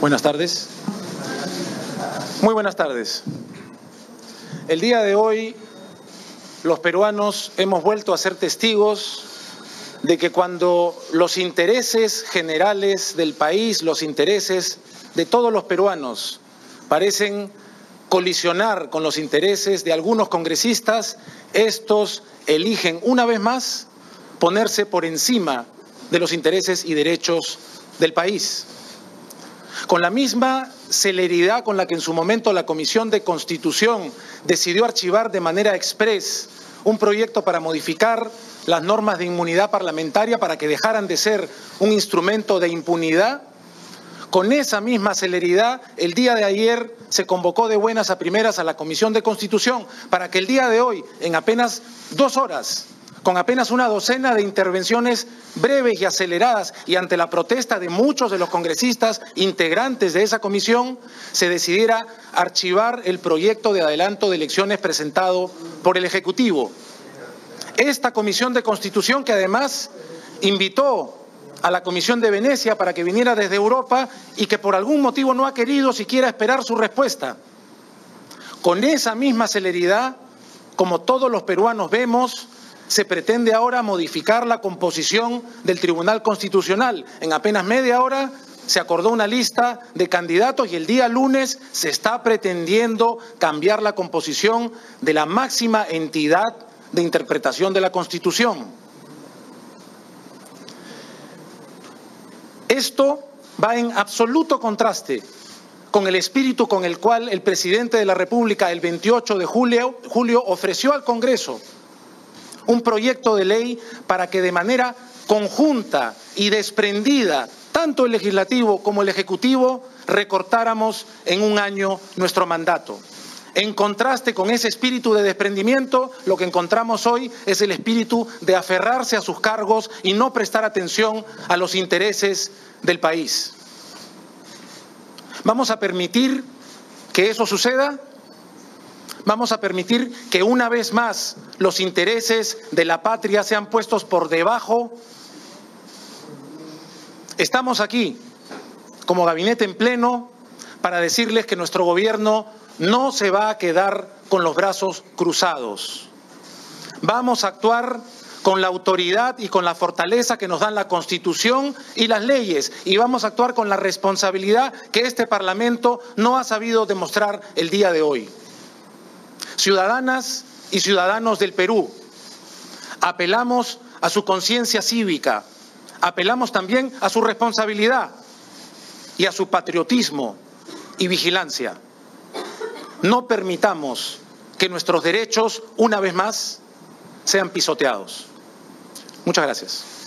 Buenas tardes. Muy buenas tardes. El día de hoy los peruanos hemos vuelto a ser testigos de que cuando los intereses generales del país, los intereses de todos los peruanos parecen colisionar con los intereses de algunos congresistas, estos eligen una vez más ponerse por encima de los intereses y derechos del país con la misma celeridad con la que en su momento la Comisión de Constitución decidió archivar de manera express un proyecto para modificar las normas de inmunidad parlamentaria para que dejaran de ser un instrumento de impunidad, con esa misma celeridad, el día de ayer se convocó de buenas a primeras a la Comisión de Constitución para que el día de hoy, en apenas dos horas, con apenas una docena de intervenciones breves y aceleradas y ante la protesta de muchos de los congresistas integrantes de esa comisión, se decidiera archivar el proyecto de adelanto de elecciones presentado por el Ejecutivo. Esta comisión de constitución que además invitó a la Comisión de Venecia para que viniera desde Europa y que por algún motivo no ha querido siquiera esperar su respuesta. Con esa misma celeridad, como todos los peruanos vemos, se pretende ahora modificar la composición del Tribunal Constitucional. En apenas media hora se acordó una lista de candidatos y el día lunes se está pretendiendo cambiar la composición de la máxima entidad de interpretación de la Constitución. Esto va en absoluto contraste con el espíritu con el cual el presidente de la República el 28 de julio, julio ofreció al Congreso un proyecto de ley para que de manera conjunta y desprendida, tanto el legislativo como el ejecutivo, recortáramos en un año nuestro mandato. En contraste con ese espíritu de desprendimiento, lo que encontramos hoy es el espíritu de aferrarse a sus cargos y no prestar atención a los intereses del país. ¿Vamos a permitir que eso suceda? Vamos a permitir que una vez más los intereses de la patria sean puestos por debajo. Estamos aquí como gabinete en pleno para decirles que nuestro gobierno no se va a quedar con los brazos cruzados. Vamos a actuar con la autoridad y con la fortaleza que nos dan la Constitución y las leyes y vamos a actuar con la responsabilidad que este Parlamento no ha sabido demostrar el día de hoy. Ciudadanas y ciudadanos del Perú, apelamos a su conciencia cívica, apelamos también a su responsabilidad y a su patriotismo y vigilancia. No permitamos que nuestros derechos, una vez más, sean pisoteados. Muchas gracias.